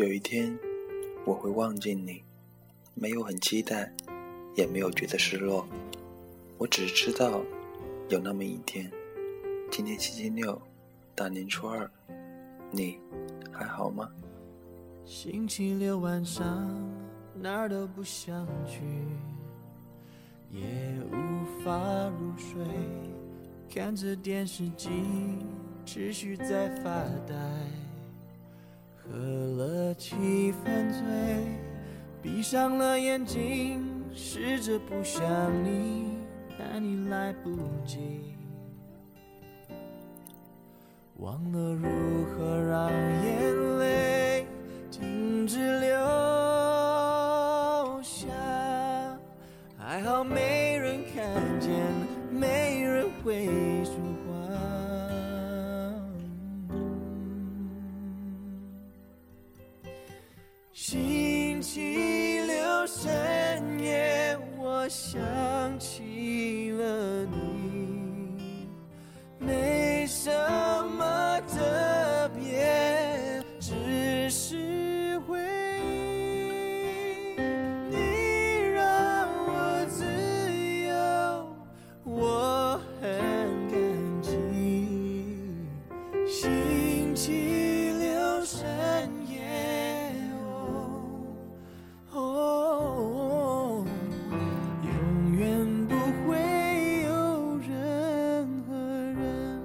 有一天，我会忘记你，没有很期待，也没有觉得失落。我只知道，有那么一天，今天星期六，大年初二，你还好吗？星期六晚上哪儿都不想去，也无法入睡，看着电视机，持续在发呆。喝了七分醉，闭上了眼睛，试着不想你，但已来不及。忘了如何让眼泪停止流下，还好没人看见，没人会说话星期六深夜，哦哦，永远不会有任何人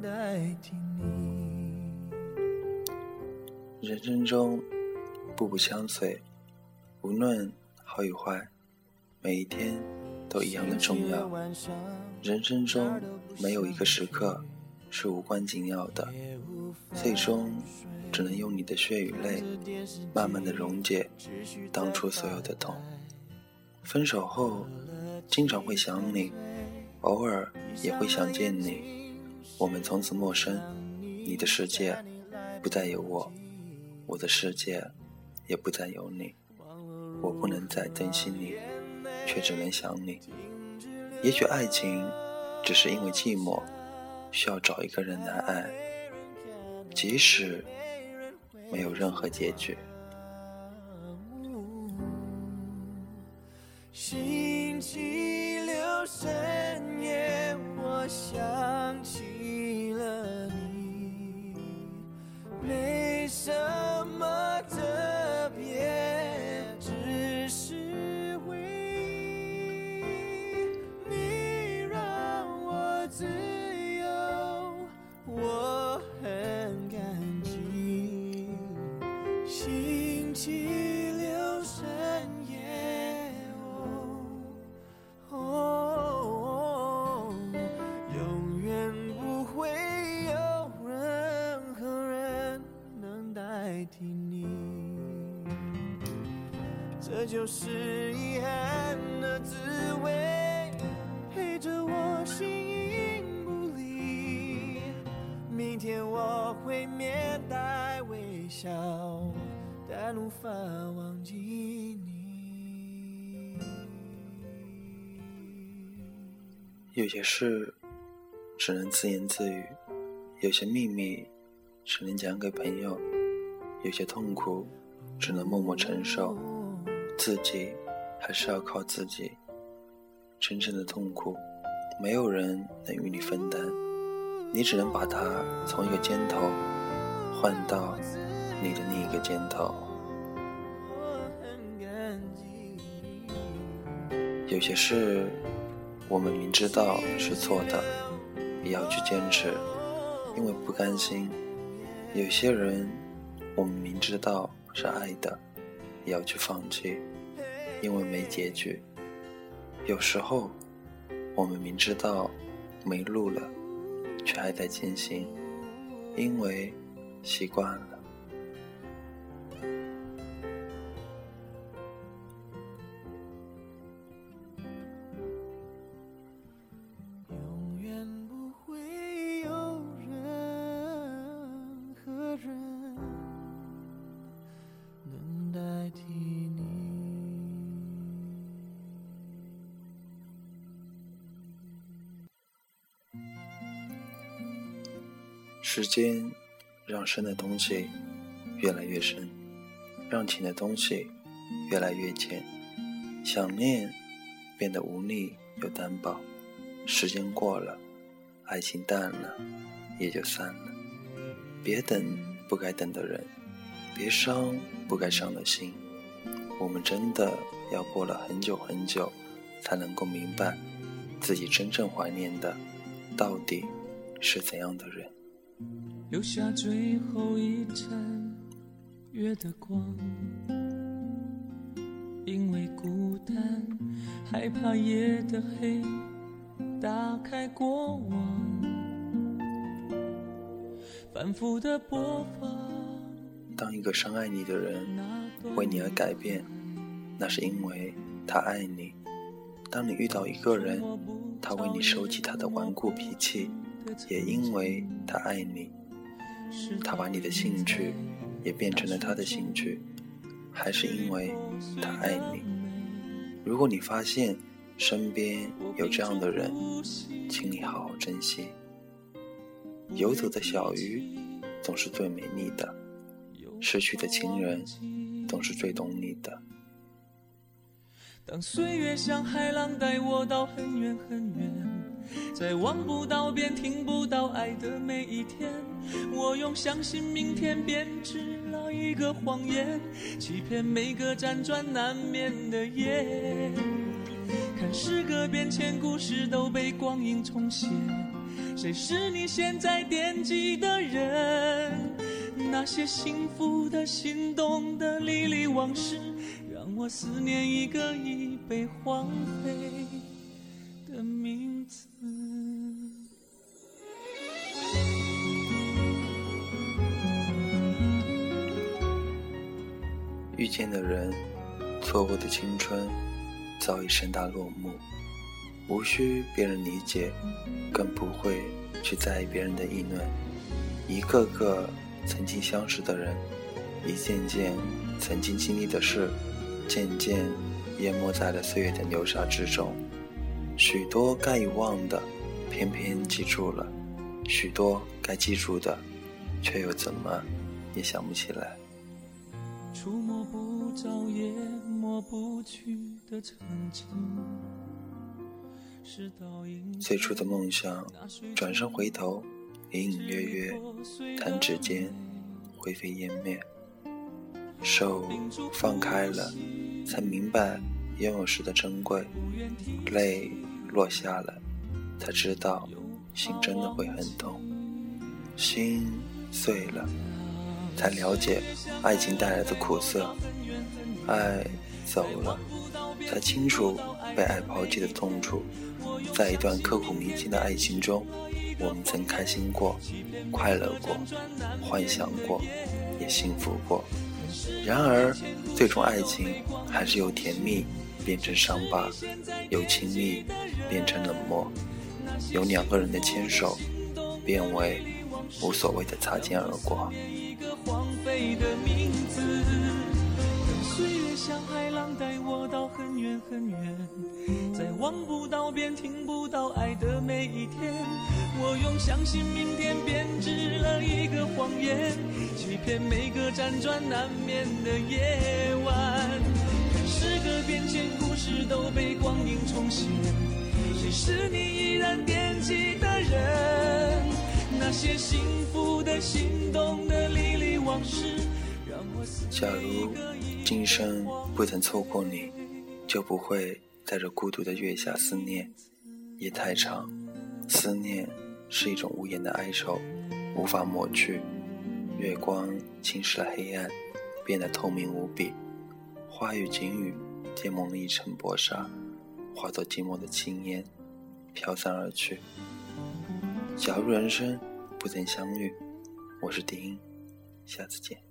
代替你。人生中，步步相随，无论好与坏，每一天都一样的重要。人生中没有一个时刻是无关紧要的，最终只能用你的血与泪，慢慢的溶解当初所有的痛。分手后，经常会想你，偶尔也会想见你。我们从此陌生，你的世界不再有我，我的世界也不再有你。我不能再珍惜你，却只能想你。也许爱情只是因为寂寞，需要找一个人来爱，即使没有任何结局。星期六深夜，我想起这就是遗憾的滋味，陪着我形影不离。明天我会面带微笑，但无法忘记你。有些事只能自言自语，有些秘密只能讲给朋友，有些痛苦只能默默承受，自己还是要靠自己。真正的痛苦，没有人能与你分担，你只能把它从一个肩头换到你的另一个肩头。有些事，我们明知道是错的，也要去坚持，因为不甘心；有些人，我们明知道是爱的，也要去放弃，因为没结局。有时候，我们明知道没路了，却还在前行，因为习惯了。时间让深的东西越来越深，让情的东西越来越浅，想念变得无力又单薄。时间过了，爱情淡了，也就散了。别等不该等的人，别伤不该伤的心。我们真的要过了很久很久，才能够明白，自己真正怀念的，到底是怎样的人。留下最后一盏月的光，因为孤单，害怕夜的黑，打开过往，反复的播放。当一个深爱你的人为你而改变，那是因为他爱你；当你遇到一个人，他为你收起他的顽固脾气，也因为他爱你。他把你的兴趣也变成了他的兴趣，还是因为他爱你。如果你发现身边有这样的人，请你好好珍惜。游走的小鱼总是最美丽的，失去的情人总是最懂你的。当岁月像海浪带我到很远很远。在望不到边、听不到爱的每一天，我用相信明天编织了一个谎言，欺骗每个辗转难眠的夜。看时隔变迁，故事都被光阴重写，谁是你现在惦记的人？那些幸福的、心动的、历历往事，让我思念一个已被荒废见的人，错过的青春，早已盛大落幕。无需别人理解，更不会去在意别人的议论。一个个曾经相识的人，一件件曾经经历的事，渐渐淹没在了岁月的流沙之中。许多该遗忘的，偏偏记住了；许多该记住的，却又怎么也想不起来。触摸不着也抹不去的曾经，最初的梦想，转身回头，隐隐约约，弹指间，灰飞烟灭。手放开了，才明白拥有时的珍贵；泪落下了，才知道心真的会很痛。心碎了。才了解爱情带来的苦涩，爱走了，才清楚被爱抛弃的痛楚。在一段刻骨铭心的爱情中，我们曾开心过、快乐过、幻想过，也幸福过。然而，最终爱情还是由甜蜜变成伤疤，由亲密变成冷漠，由两个人的牵手变为无所谓的擦肩而过。你的名字，等岁月像海浪带我到很远很远，在望不到边、听不到爱的每一天，我用相信明天编织了一个谎言，欺骗每个辗转难眠的夜晚。看时隔变迁，故事都被光阴重写，谁是你依然惦记的人？那些幸福的、心动的、假如今生不曾错过你，就不会在这孤独的月下思念。夜太长，思念是一种无言的哀愁，无法抹去。月光侵蚀了黑暗，变得透明无比。花与景语皆蒙了一层薄纱，化作寂寞的青烟，飘散而去。假如人生不曾相遇，我是丁，下次见。